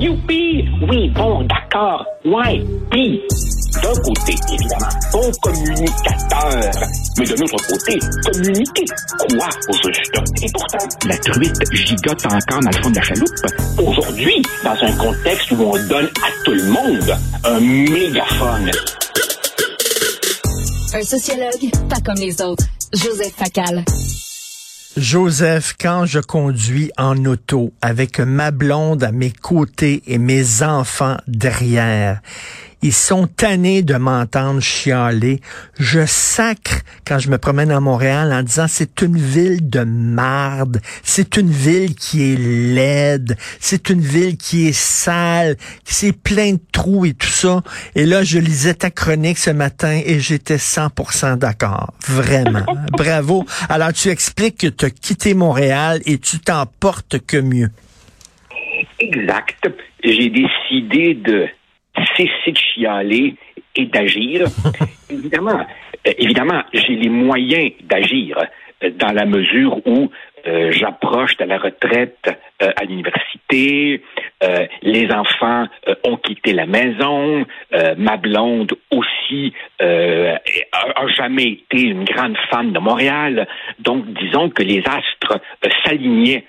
Youpi! Oui, bon, d'accord. Ouais, puis, d'un côté, évidemment, bon communicateur. Mais de l'autre côté, communiquer quoi au juste? Et pourtant, la truite gigote encore dans le fond de la chaloupe. Aujourd'hui, dans un contexte où on donne à tout le monde un mégaphone. Un sociologue, pas comme les autres. Joseph Facal. Joseph, quand je conduis en auto avec ma blonde à mes côtés et mes enfants derrière, ils sont tannés de m'entendre chialer. Je sacre quand je me promène à Montréal en disant c'est une ville de marde, c'est une ville qui est laide, c'est une ville qui est sale, c'est plein de trous et tout ça. Et là, je lisais ta chronique ce matin et j'étais 100% d'accord. Vraiment. Bravo. Alors, tu expliques que tu as quitté Montréal et tu t'en portes que mieux. Exact. J'ai décidé de cesser de chialer et d'agir. évidemment, euh, évidemment, j'ai les moyens d'agir euh, dans la mesure où euh, j'approche de la retraite à l'université, les enfants ont quitté la maison, ma blonde aussi a, a, jamais été une grande fan de Montréal, donc disons que les astres s'alignaient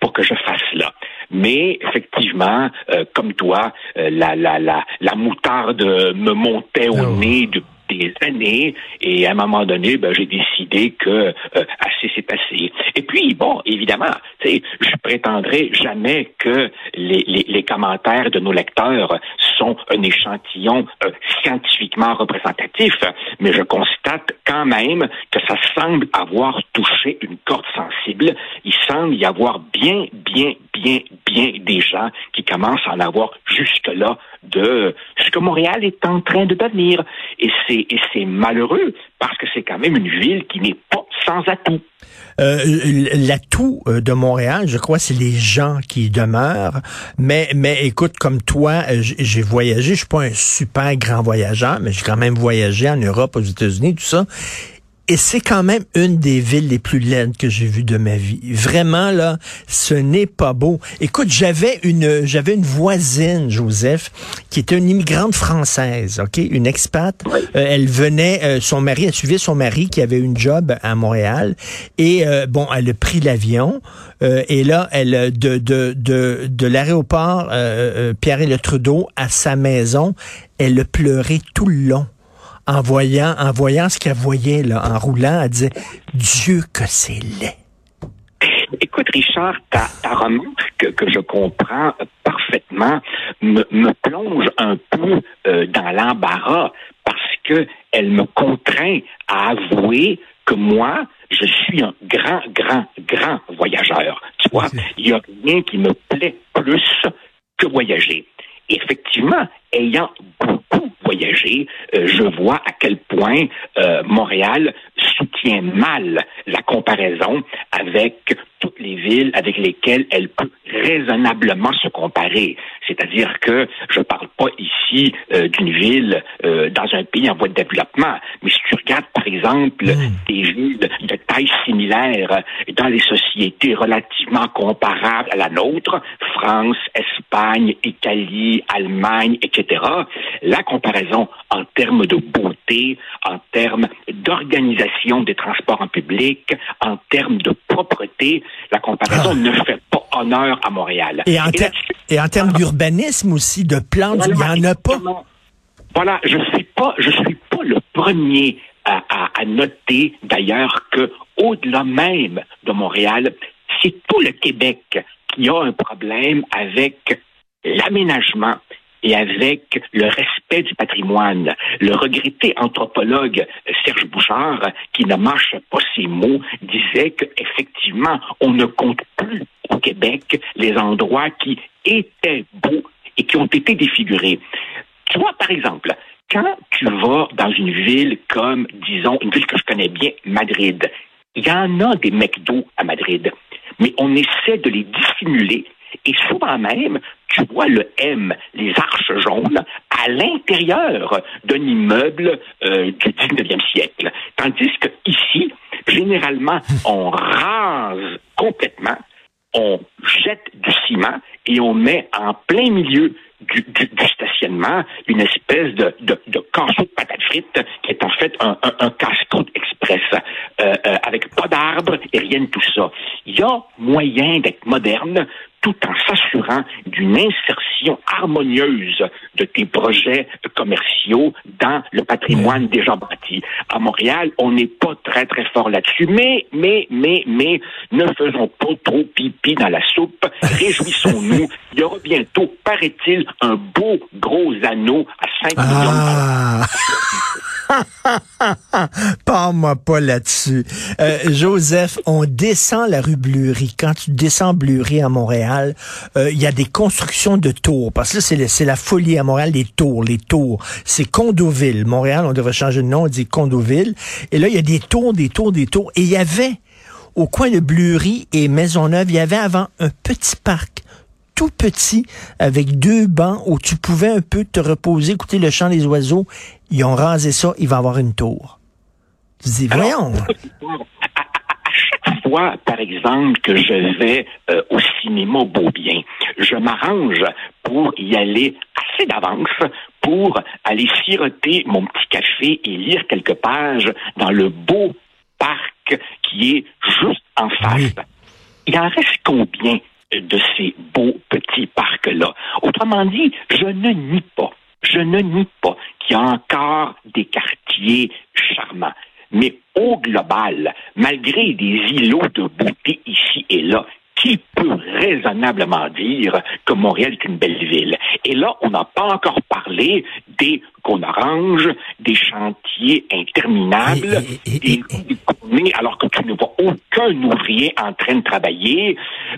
pour que je fasse là. Mais effectivement, euh, comme toi, euh, la, la, la, la moutarde me montait au oh. nez depuis des années et à un moment donné, ben, j'ai décidé que euh, assez c'est assez. Puis, bon, évidemment, je prétendrai jamais que les, commentaires de nos lecteurs sont un échantillon euh, scientifiquement représentatif, mais je constate quand même que ça semble avoir touché une corde sensible. Il semble y avoir bien, bien, bien, bien des gens qui commencent à en avoir jusque-là de ce que Montréal est en train de devenir. Et c'est, malheureux parce que c'est quand même une ville qui n'est pas sans atout. Euh, L'atout euh, de Montréal, je crois, c'est les gens qui y demeurent. Mais, mais écoute, comme toi, euh, j'ai voyagé. Je suis pas un super grand voyageur, mais j'ai quand même voyagé en Europe, aux États-Unis, tout ça. Et c'est quand même une des villes les plus laides que j'ai vues de ma vie. Vraiment, là, ce n'est pas beau. Écoute, j'avais une, j'avais une voisine, Joseph, qui était une immigrante française, OK? Une expat. Euh, elle venait, euh, son mari, elle suivait son mari qui avait une job à Montréal. Et, euh, bon, elle a pris l'avion. et là, elle, de, de, de, de l'aéroport Pierre-Le Trudeau à sa maison, elle a pleuré tout le long en voyant, en voyant ce qu'elle voyait là, en roulant, elle disait Dieu que c'est laid. Écoute, Richard, ta, ta remarque que je comprends parfaitement me, me plonge un peu euh, dans l'embarras parce que elle me contraint à avouer que moi, je suis un grand, grand, grand voyageur. Tu vois, il n'y a rien qui me plaît plus que voyager. Effectivement, ayant beaucoup voyagé, euh, je vois à quel point euh, Montréal soutient mal la comparaison avec toutes les villes avec lesquelles elle peut raisonnablement se comparer. C'est-à-dire que je ne parle pas ici euh, d'une ville dans un pays en voie de développement, mais si tu regardes par exemple mmh. des villes de taille similaire dans les sociétés relativement comparables à la nôtre, France, Espagne, Italie, Allemagne, etc., la comparaison en termes de beauté, en termes d'organisation des transports en public, en termes de propreté, la comparaison ah. ne fait pas honneur à Montréal. Et en, et en termes d'urbanisme aussi, de plantes, il n'y en a pas? Voilà, je suis pas, je suis pas le premier à, à noter d'ailleurs que au-delà même de Montréal, c'est tout le Québec qui a un problème avec l'aménagement et avec le respect du patrimoine. Le regretté anthropologue Serge Bouchard, qui ne marche pas ses mots, disait qu'effectivement, on ne compte plus au Québec les endroits qui étaient beaux et qui ont été défigurés. Tu vois, par exemple, quand tu vas dans une ville comme, disons, une ville que je connais bien, Madrid, il y en a des McDo à Madrid, mais on essaie de les dissimuler et souvent même, tu vois le M, les arches jaunes, à l'intérieur d'un immeuble euh, du 19e siècle. Tandis que ici, généralement, on rase complètement on jette du ciment et on met en plein milieu du, du, du stationnement une espèce de, de, de patates frites qui est en fait un, un, un casse-croûte euh, euh, avec pas d'arbres et rien de tout ça. Il y a moyen d'être moderne tout en s'assurant d'une insertion harmonieuse de tes projets commerciaux dans le patrimoine déjà bâti. À Montréal, on n'est pas très, très fort là-dessus, mais, mais, mais, mais, ne faisons pas trop pipi dans la soupe. Réjouissons-nous. Il y aura bientôt, paraît-il, un beau gros anneau à 5 millions de dollars. Parle-moi pas là-dessus. Euh, Joseph, on descend la rue Bleury. Quand tu descends Bleury à Montréal, euh, il y a des constructions de tours. Parce que là, c'est, la folie à Montréal, les tours, les tours. C'est Condoville. Montréal, on devrait changer de nom, on dit Condoville. Et là, il y a des tours, des tours, des tours. Et il y avait, au coin de Bleury et Maisonneuve, il y avait avant un petit parc tout petit avec deux bancs où tu pouvais un peu te reposer, écouter le chant des oiseaux. Ils ont rasé ça, il va avoir une tour. Tu dis, voyons. À chaque fois, par exemple, que je vais euh, au cinéma Beaubien, je m'arrange pour y aller assez d'avance pour aller siroter mon petit café et lire quelques pages dans le beau parc qui est juste en face. Oui. Il en reste combien de ces beaux petits parcs-là? Autrement dit, je ne nie pas, je ne nie pas qu'il y a encore des quartiers charmants. Mais au global, malgré des îlots de beauté ici et là, qui peut raisonnablement dire que Montréal est une belle ville? Et là, on n'a pas encore parlé des qu'on arrange, des chantiers interminables, Et- et- des et- alors que tu ne vois aucun ouvrier en train de travailler,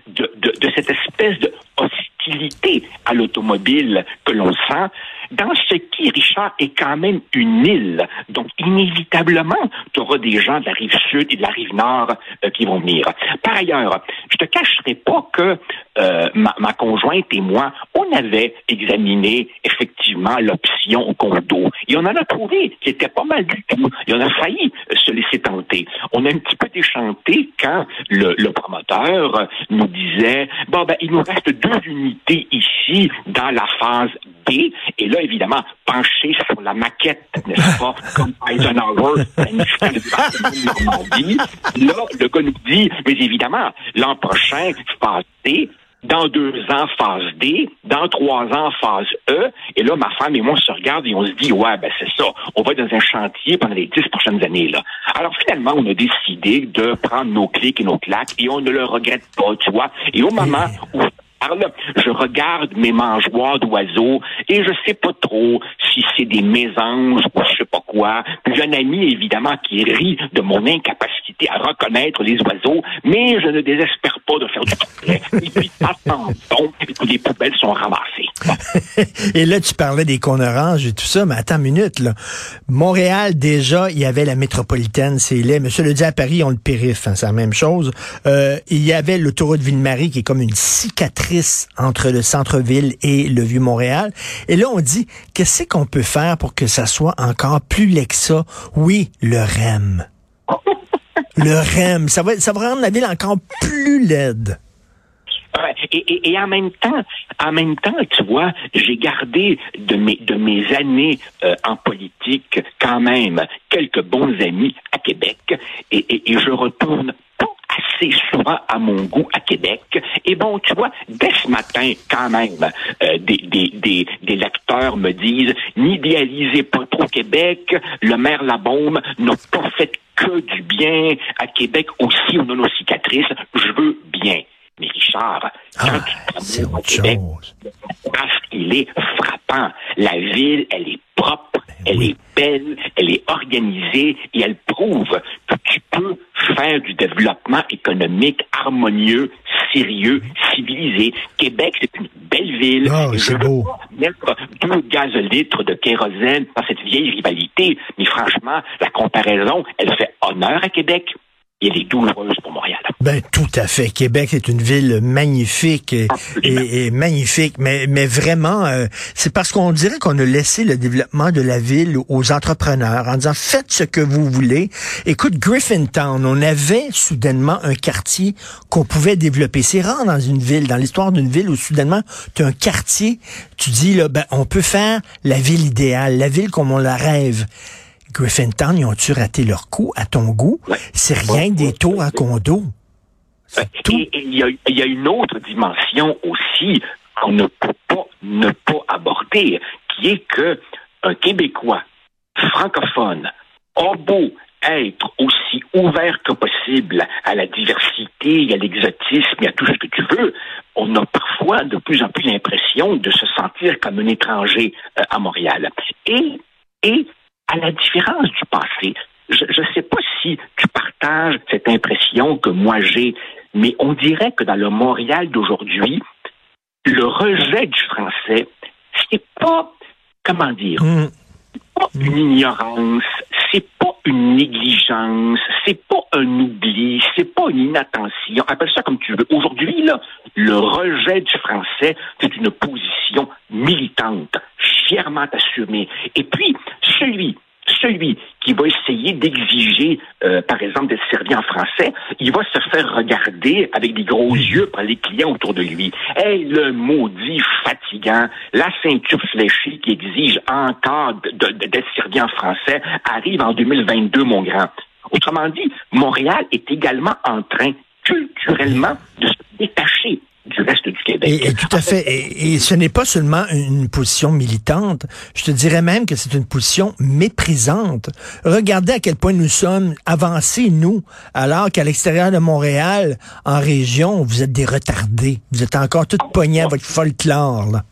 de, de, de cette espèce de hostilité à l'automobile que l'on sent, dans ce qui, Richard, est quand même une île. Donc, inévitablement, tu auras des gens de la rive sud et de la rive nord euh, qui vont venir. Par ailleurs, je te cacherai pas que euh, ma, ma conjointe et moi, on avait examiné effectivement l'option condo. Et on en a trouvé qui était pas mal du tout. Et on a failli euh, se laisser tenter. On a un petit peu déchanté quand le, le promoteur euh, nous disait, bon, ben, il nous reste deux unités ici dans la phase Et là, évidemment, penché sur la maquette, n'est-ce pas, comme Eisenhower, Normandie. Là, le gars nous dit, mais évidemment, l'an prochain, phase D, dans deux ans, phase D, dans trois ans, phase E. Et là, ma femme et moi, on se regarde et on se dit, ouais, ben c'est ça, on va être dans un chantier pendant les dix prochaines années. là. Alors finalement, on a décidé de prendre nos clics et nos claques et on ne le regrette pas, tu vois. Et au moment où je parle, je regarde mes mangeoires d'oiseaux et je sais pas trop si c'est des mésanges ou je sais pas quoi. J'ai un ami, évidemment, qui rit de mon incapacité à reconnaître les oiseaux, mais je ne désespère pas de faire du portrait. Et puis, attendons que les poubelles sont ramassées. Et là, tu parlais des cônes oranges et tout ça, mais attends une minute. Montréal, déjà, il y avait la métropolitaine, c'est laid. Monsieur le dit à Paris, on le périph', hein, c'est la même chose. Euh, il y avait l'autoroute Ville-Marie qui est comme une cicatrice entre le centre-ville et le Vieux-Montréal. Et là, on dit, qu'est-ce qu'on peut faire pour que ça soit encore plus laid que ça? Oui, le REM. Le REM, ça va, ça va rendre la ville encore plus laide. Et, et, et en même temps, en même temps, tu vois, j'ai gardé de mes de mes années euh, en politique quand même quelques bons amis à Québec et, et, je retourne assez souvent à mon goût à Québec. Et bon, tu vois, dès ce matin, quand même, euh, des, des, des, des lecteurs me disent n'idéalisez pas trop Québec, le maire Labaume n'a pas fait que du bien à Québec aussi, on a nos cicatrices, je veux bien. Mais Richard, quand Ah, tu c'est t'amours au Québec, parce qu'il est frappant. La ville, elle est propre, elle Ben oui. est belle, elle est organisée et elle prouve que tu peux faire du développement économique harmonieux, sérieux, civilisé. Québec, c'est une belle ville. Et c'est beau. pas mettre deux gazolitres de kérosène dans cette vieille rivalité. Mais franchement, la comparaison, elle fait honneur à Québec. Et elle est douloureuse pour Montréal. Ben tout à fait. Québec est une ville magnifique et, et, magnifique, mais mais vraiment, euh, c'est parce qu'on dirait qu'on a laissé le développement de la ville aux entrepreneurs en disant faites ce que vous voulez. Écoute, Griffintown, on avait soudainement un quartier qu'on pouvait développer. C'est rare dans une ville, dans l'histoire d'une ville où soudainement tu as un quartier, tu dis là, ben on peut faire la ville idéale, la ville comme on la rêve. Griffintown, ils ont-tu raté leur coup à ton goût? C'est rien des tours à condo. Et il y, a, une autre dimension aussi qu'on ne peut pas ne pas aborder, qui est que un Québécois francophone a beau être aussi ouvert que possible à la diversité, à l'exotisme et à tout ce que tu veux, on a parfois de plus en plus l'impression de se sentir comme un étranger euh, à Montréal. Et, et à la différence du passé, je ne sais pas si tu partages cette impression que moi j'ai, mais on dirait que dans le Montréal d'aujourd'hui, le rejet du français, c'est pas, comment dire, mm. pas une ignorance, c'est pas une négligence, c'est pas un oubli, c'est pas une inattention. Appelle ça comme tu veux. Aujourd'hui, là, le rejet du français, c'est une position militante, fièrement assumée. Et puis, celui celui qui va essayer d'exiger, euh, par exemple, d'être servi en français, il va se faire regarder avec des gros yeux par les clients autour de lui. Hey, le maudit fatigant, la ceinture fléchée qui exige encore d'être servi en français arrive en 2022, mon grand. Autrement dit, Montréal est également en train culturellement de se détacher du reste du Québec. Et, tout à fait. Et, ce n'est pas seulement une position militante. Je te dirais même que c'est une position méprisante. Regardez à quel point nous sommes avancés, nous, alors qu'à l'extérieur de Montréal, en région, vous êtes des retardés. Vous êtes encore tout poignés à votre folklore. Là.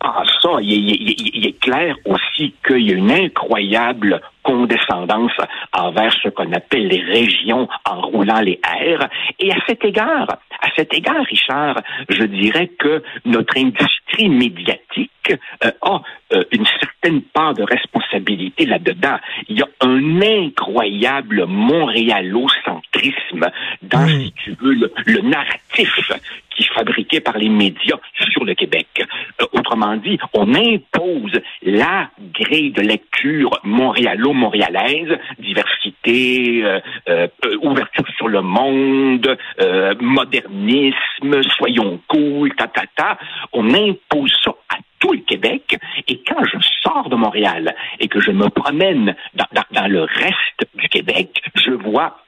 Ah, ça, il est clair aussi qu'il y a une incroyable condescendance envers ce qu'on appelle les régions en roulant les airs. Et à cet égard, à cet égard, Richard, je dirais que notre industrie médiatique euh, a euh, une certaine part de responsabilité là-dedans. Il y a un incroyable montréalocentrisme dans, si tu veux, le, narratif qui est fabriqué par les médias sur le Québec. Euh, autrement dit, on impose la grille de lecture montréalo-montréalaise, diversité, ouverture sur le monde, modernisme, soyons cool, ta, ta, ta. On impose ça à tout le Québec. Et quand je sors de Montréal et que je me promène dans, le reste du Québec, je vois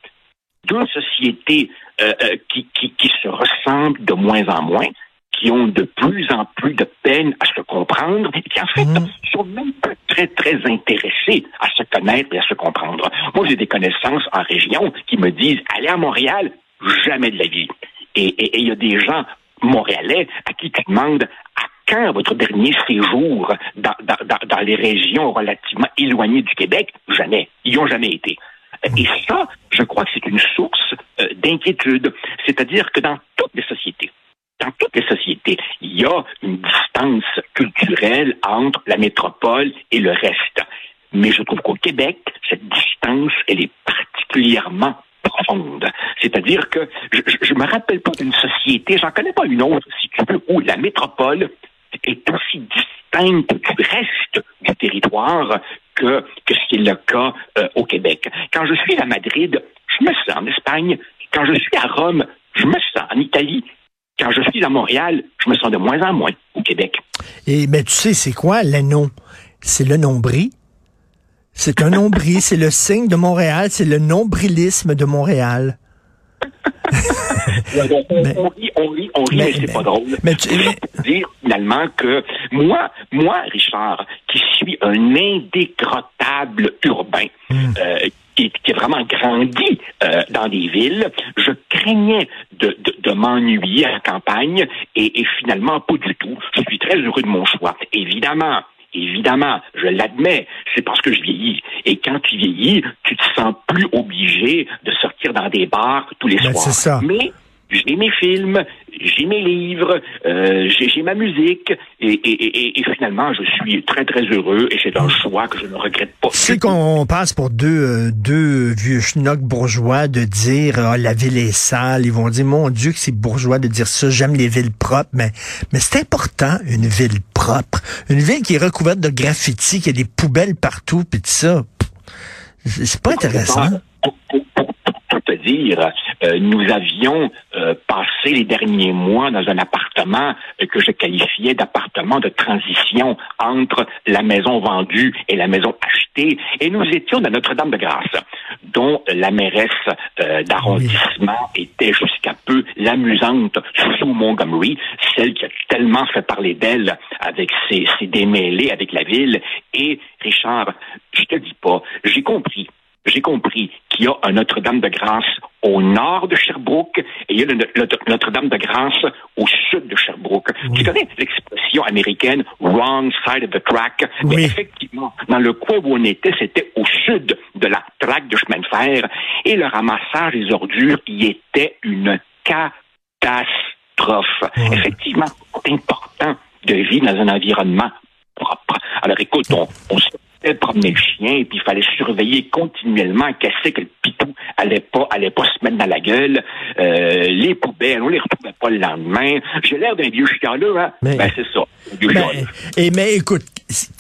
deux sociétés euh, euh, qui, qui, se ressemblent de moins en moins, qui ont de plus en plus de peine à se comprendre et qui en fait mmh. sont même pas très très intéressés à se connaître et à se comprendre. Moi, j'ai des connaissances en région qui me disent allez à Montréal, jamais de la vie. Et il y a des gens montréalais à qui tu demandes à quand votre dernier séjour dans, dans, les régions relativement éloignées du Québec? Jamais. Ils n'y ont jamais été. Et ça, je crois que c'est une source euh, d'inquiétude. C'est-à-dire que dans toutes les sociétés, dans toutes les sociétés, il y a une distance culturelle entre la métropole et le reste. Mais je trouve qu'au Québec, cette distance, elle est particulièrement profonde. C'est-à-dire que je ne me rappelle pas d'une société, j'en connais pas une autre, si tu veux, où la métropole est aussi du reste du territoire que, que c'est le cas euh, au Québec. Quand je suis à Madrid, je me sens en Espagne. Quand je suis à Rome, je me sens en Italie. Quand je suis à Montréal, je me sens de moins en moins au Québec. Et ben tu sais, c'est quoi l'anneau? C'est le nombril. C'est un nombril, c'est le signe de Montréal, c'est le nombrilisme de Montréal. On, rit, on rit, on rit, mais, c'est pas drôle. Mais tu dire finalement que moi, moi, Richard, qui suis un indécrottable urbain, hmm. euh, qui, qui, vraiment grandi euh, dans des villes, je craignais de, de, de m'ennuyer à la campagne et, et finalement pas du tout. Je suis très heureux de mon choix. Évidemment, Évidemment, je l'admets, c'est parce que je vieillis. Et quand tu vieillis, tu te sens plus obligé de sortir dans des bars tous les ben, soirs. Ça. Mais j'ai mes films, j'ai mes livres, euh, j'ai ma musique, et, et, et, finalement, je suis très, très heureux, et c'est un choix que je ne regrette pas. C'est qu'on passe pour deux, euh, deux vieux schnocks bourgeois de dire oh, la ville est sale. Ils vont dire, mon Dieu, que c'est bourgeois de dire ça, j'aime les villes propres, mais, mais c'est important, une ville propre. Une ville qui est recouverte de graffiti, qui a des poubelles partout, puis tout ça. C'est pas intéressant dire, euh, nous avions euh, passé les derniers mois dans un appartement euh, que je qualifiais d'appartement de transition entre la maison vendue et la maison achetée, et nous étions dans Notre-Dame-de-Grâce, dont la mairesse d'arrondissement était jusqu'à peu l'amusante sous Montgomery, celle qui a tellement fait parler d'elle avec ses, ses démêlés avec la ville. Et Richard, je te dis pas, j'ai compris j'ai compris qu'il y a un Notre-Dame-de-Grâce au nord de Sherbrooke et il y a le, Notre-Dame-de-Grâce au sud de Sherbrooke. Tu connais l'expression américaine wrong side of the track? Mais effectivement, dans le coin où on était, c'était au sud de la traque de chemin de fer et le ramassage des ordures y était une catastrophe. Effectivement, c'est important de vivre dans un environnement propre. Alors écoute, on, on promener le chien et puis il fallait surveiller continuellement qu'est-ce que le pitou allait pas allait pas se mettre dans la gueule. Euh, les poubelles, on les retrouvait pas le lendemain. J'ai l'air d'un vieux chialeux, hein? Mais, ben, c'est ça. Ben, et mais écoute,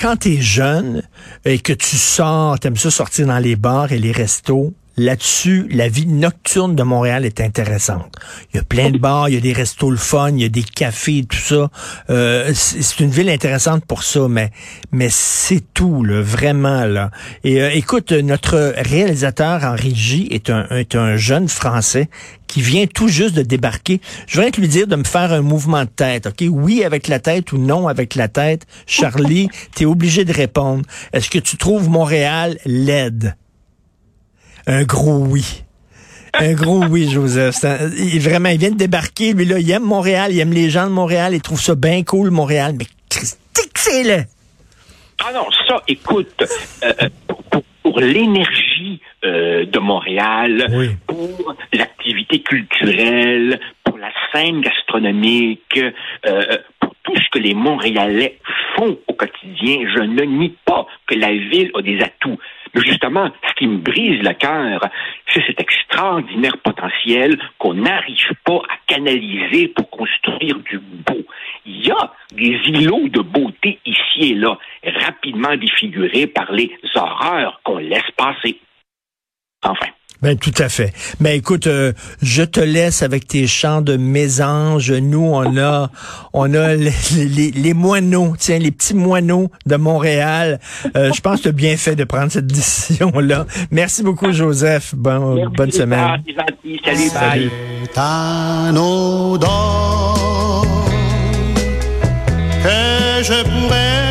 quand tu es jeune et que tu sors, t'aimes ça sortir dans les bars et les restos, là-dessus, la vie nocturne de Montréal est intéressante. Il y a plein de bars, il y a des restos le fun, il y a des cafés, tout ça. Euh, c'est une ville intéressante pour ça, mais mais c'est tout, là, vraiment là. Et euh, écoute, notre réalisateur Henri J est un, un jeune Français qui vient tout juste de débarquer. Je voudrais te lui dire de me faire un mouvement de tête, ok? Oui avec la tête ou non avec la tête. Charlie, tu es obligé de répondre. Est-ce que tu trouves Montréal laide? Un gros oui. Un gros oui, Joseph. il, vraiment, il vient de débarquer. Lui, là, il aime Montréal, il aime les gens de Montréal, il trouve ça bien cool, Montréal. Mais Christique, c'est le Ah non, ça, écoute, euh, euh, pour, l'énergie euh, de Montréal, pour l'activité culturelle, pour la scène gastronomique, pour tout ce que les Montréalais font au quotidien, je ne nie pas que la ville a des atouts. Justement, ce qui me brise le cœur, c'est cet extraordinaire potentiel qu'on n'arrive pas à canaliser pour construire du beau. Il y a des îlots de beauté ici et là, rapidement défigurés par les horreurs qu'on laisse passer. Enfin. Ben tout à fait. Mais écoute, euh, je te laisse avec tes chants de mésange. Nous, on a, on a les, les, moineaux, tiens, les petits moineaux de Montréal. Euh, je pense que tu as bien fait de prendre cette décision-là. Merci beaucoup, Joseph. Bon, bonne semaine. Salut, bye. que je pourrais